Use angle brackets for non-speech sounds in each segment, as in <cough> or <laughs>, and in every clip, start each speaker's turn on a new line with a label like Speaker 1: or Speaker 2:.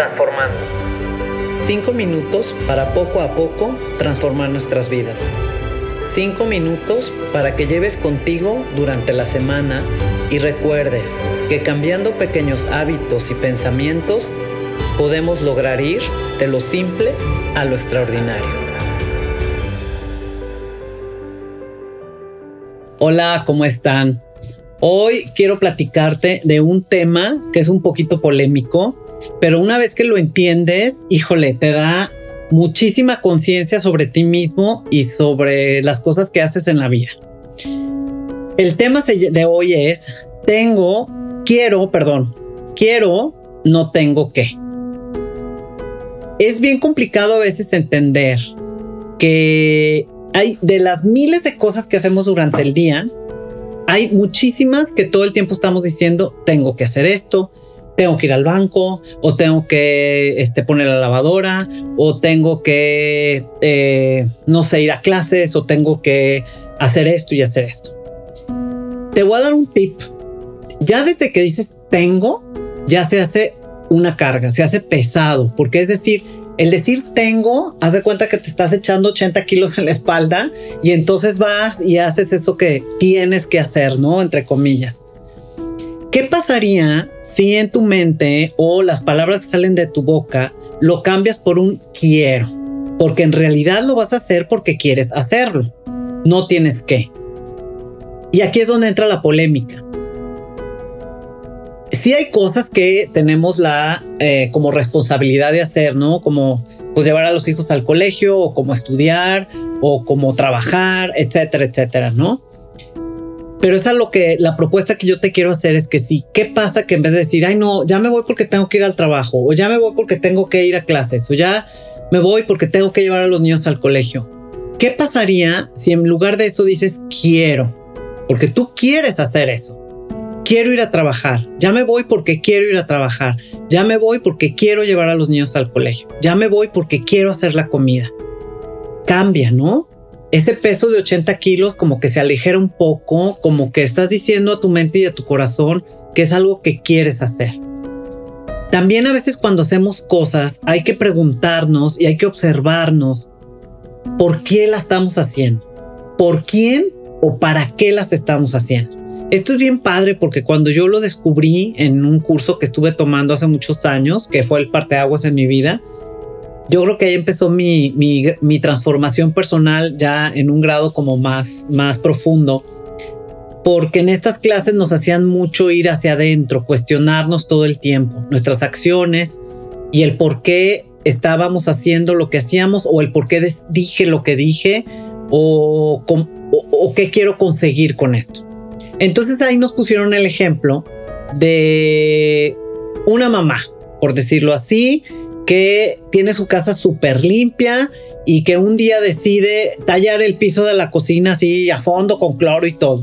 Speaker 1: transformando. Cinco minutos para poco a poco transformar nuestras vidas. Cinco minutos para que lleves contigo durante la semana y recuerdes que cambiando pequeños hábitos y pensamientos podemos lograr ir de lo simple a lo extraordinario. Hola, ¿cómo están? Hoy quiero platicarte de un tema que es un poquito polémico, pero una vez que lo entiendes, híjole, te da muchísima conciencia sobre ti mismo y sobre las cosas que haces en la vida. El tema de hoy es, tengo, quiero, perdón, quiero, no tengo que. Es bien complicado a veces entender que hay de las miles de cosas que hacemos durante el día, hay muchísimas que todo el tiempo estamos diciendo, tengo que hacer esto, tengo que ir al banco, o tengo que este, poner la lavadora, o tengo que, eh, no sé, ir a clases, o tengo que hacer esto y hacer esto. Te voy a dar un tip. Ya desde que dices tengo, ya se hace una carga, se hace pesado, porque es decir, el decir tengo, haz de cuenta que te estás echando 80 kilos en la espalda y entonces vas y haces eso que tienes que hacer, ¿no? Entre comillas. ¿Qué pasaría si en tu mente o las palabras que salen de tu boca lo cambias por un quiero? Porque en realidad lo vas a hacer porque quieres hacerlo. No tienes que. Y aquí es donde entra la polémica sí hay cosas que tenemos la eh, como responsabilidad de hacer, ¿no? Como pues llevar a los hijos al colegio o como estudiar o como trabajar, etcétera, etcétera, ¿no? Pero esa es lo que la propuesta que yo te quiero hacer es que sí, ¿qué pasa que en vez de decir, ay no, ya me voy porque tengo que ir al trabajo o ya me voy porque tengo que ir a clases o ya me voy porque tengo que llevar a los niños al colegio? ¿Qué pasaría si en lugar de eso dices quiero? Porque tú quieres hacer eso quiero ir a trabajar, ya me voy porque quiero ir a trabajar, ya me voy porque quiero llevar a los niños al colegio, ya me voy porque quiero hacer la comida. Cambia, ¿no? Ese peso de 80 kilos como que se aligera un poco, como que estás diciendo a tu mente y a tu corazón que es algo que quieres hacer. También a veces cuando hacemos cosas hay que preguntarnos y hay que observarnos por qué las estamos haciendo, por quién o para qué las estamos haciendo. Esto es bien padre porque cuando yo lo descubrí en un curso que estuve tomando hace muchos años, que fue el parteaguas en mi vida, yo creo que ahí empezó mi, transformación personal ya en un grado como más, más profundo. Porque en estas clases nos hacían mucho ir hacia adentro, cuestionarnos todo el tiempo, nuestras acciones y el por qué estábamos haciendo lo que hacíamos o el por qué dije lo que dije o qué quiero conseguir con esto. Entonces ahí nos pusieron el ejemplo de una mamá, por decirlo así, que tiene su casa súper limpia y que un día decide tallar el piso de la cocina así a fondo con cloro y todo.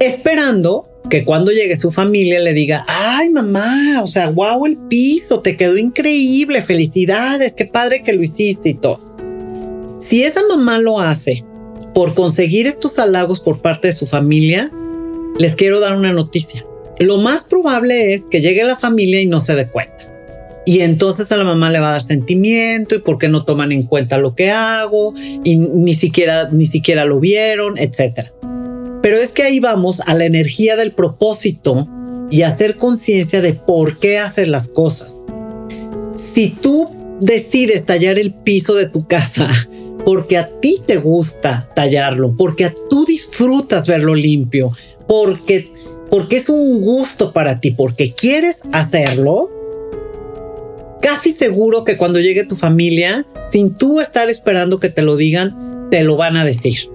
Speaker 1: Esperando que cuando llegue su familia le diga, ay mamá, o sea, wow el piso, te quedó increíble, felicidades, qué padre que lo hiciste y todo. Si esa mamá lo hace por conseguir estos halagos por parte de su familia, les quiero dar una noticia. Lo más probable es que llegue la familia y no se dé cuenta. Y entonces a la mamá le va a dar sentimiento y por qué no toman en cuenta lo que hago y ni siquiera, ni siquiera lo vieron, etc. Pero es que ahí vamos a la energía del propósito y hacer conciencia de por qué hacer las cosas. Si tú decides tallar el piso de tu casa porque a ti te gusta tallarlo, porque a tú disfrutas verlo limpio, porque, porque es un gusto para ti, porque quieres hacerlo, casi seguro que cuando llegue tu familia, sin tú estar esperando que te lo digan, te lo van a decir.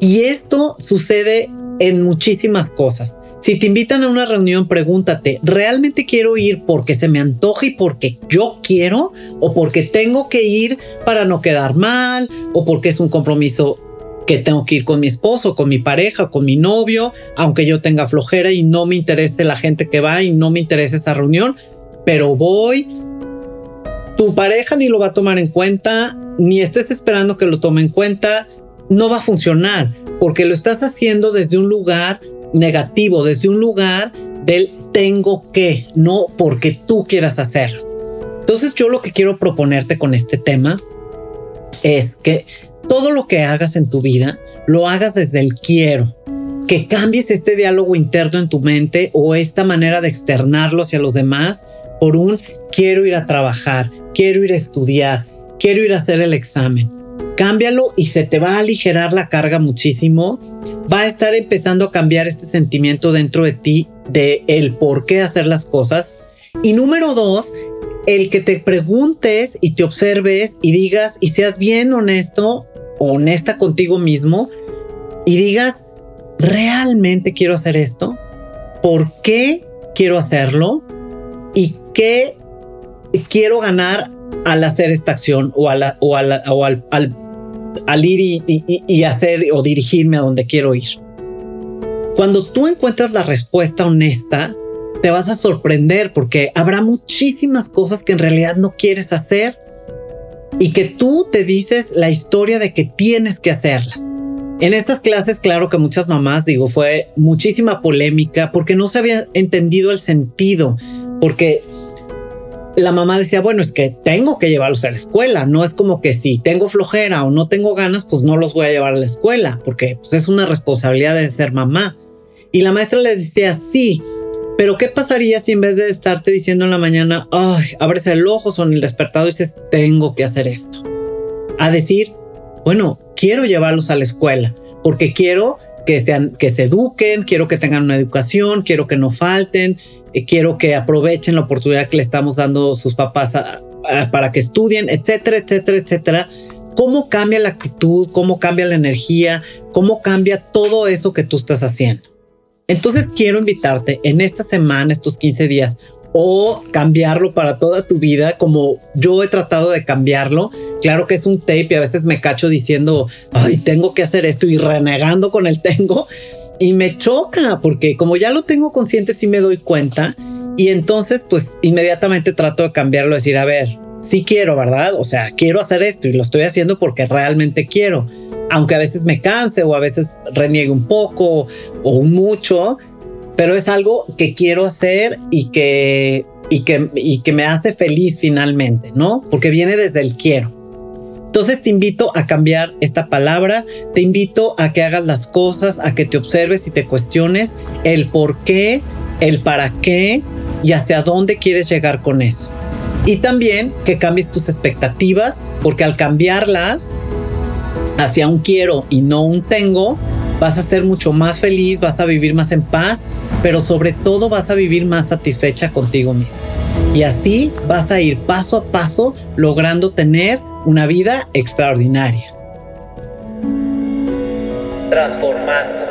Speaker 1: Y esto sucede en muchísimas cosas. Si te invitan a una reunión, pregúntate, ¿realmente quiero ir porque se me antoja y porque yo quiero? ¿O porque tengo que ir para no quedar mal? ¿O porque es un compromiso que tengo que ir con mi esposo, con mi pareja, con mi novio, aunque yo tenga flojera y no me interese la gente que va y no me interese esa reunión? Pero voy, tu pareja ni lo va a tomar en cuenta, ni estés esperando que lo tome en cuenta, no va a funcionar porque lo estás haciendo desde un lugar negativo, desde un lugar del tengo que, no porque tú quieras hacerlo. Entonces yo lo que quiero proponerte con este tema es que todo lo que hagas en tu vida lo hagas desde el quiero, que cambies este diálogo interno en tu mente o esta manera de externarlo hacia los demás por un quiero ir a trabajar, quiero ir a estudiar, quiero ir a hacer el examen. Cámbialo y se te va a aligerar la carga muchísimo. Va a estar empezando a cambiar este sentimiento dentro de ti de el por qué hacer las cosas. Y número dos, el que te preguntes y te observes y digas y seas bien honesto, honesta contigo mismo y digas, ¿realmente quiero hacer esto? ¿Por qué quiero hacerlo? ¿Y qué quiero ganar al hacer esta acción o, al, al, ir y, y hacer o dirigirme a donde quiero ir? Cuando tú encuentras la respuesta honesta, te vas a sorprender porque habrá muchísimas cosas que en realidad no quieres hacer y que tú te dices la historia de que tienes que hacerlas. En estas clases, claro que muchas mamás, digo, fue muchísima polémica porque no se había entendido el sentido, porque la mamá decía, bueno, es que tengo que llevarlos a la escuela, no es como que si tengo flojera o no tengo ganas, pues no los voy a llevar a la escuela, porque pues, es una responsabilidad de ser mamá. Y la maestra le decía, sí, pero ¿qué pasaría si en vez de estarte diciendo en la mañana, ay, abres el ojo, son el despertado y dices, tengo que hacer esto? A decir, bueno, quiero llevarlos a la escuela porque quiero que sean, que se eduquen, quiero que tengan una educación, quiero que no falten, eh, quiero que aprovechen la oportunidad que le estamos dando sus papás para que estudien, etcétera, etcétera, etcétera. ¿Cómo cambia la actitud? ¿Cómo cambia la energía? ¿Cómo cambia todo eso que tú estás haciendo? Entonces quiero invitarte en esta semana, estos 15 días, o cambiarlo para toda tu vida, como yo he tratado de cambiarlo. Claro que es un tape y a veces me cacho diciendo, ay, tengo que hacer esto y renegando con el <laughs> tengo. Y me choca porque como ya lo tengo consciente, sí me doy cuenta. Y entonces, pues inmediatamente trato de cambiarlo, decir, a ver, sí quiero, ¿verdad? O sea, quiero hacer esto y lo estoy haciendo porque realmente quiero. Aunque a veces me canse o a veces reniegue un poco o mucho, pero es algo que quiero hacer y que, y que, y que me hace feliz finalmente, ¿no? Porque viene desde el quiero. Entonces te invito a cambiar esta palabra, te invito a que hagas las cosas, a que te observes y te cuestiones el por qué, el para qué y hacia dónde quieres llegar con eso. Y también que cambies tus expectativas, porque al cambiarlas hacia un quiero y no un tengo, vas a ser mucho más feliz, vas a vivir más en paz pero sobre todo vas a vivir más satisfecha contigo mismo. Y así vas a ir paso a paso logrando tener una vida extraordinaria. Transformando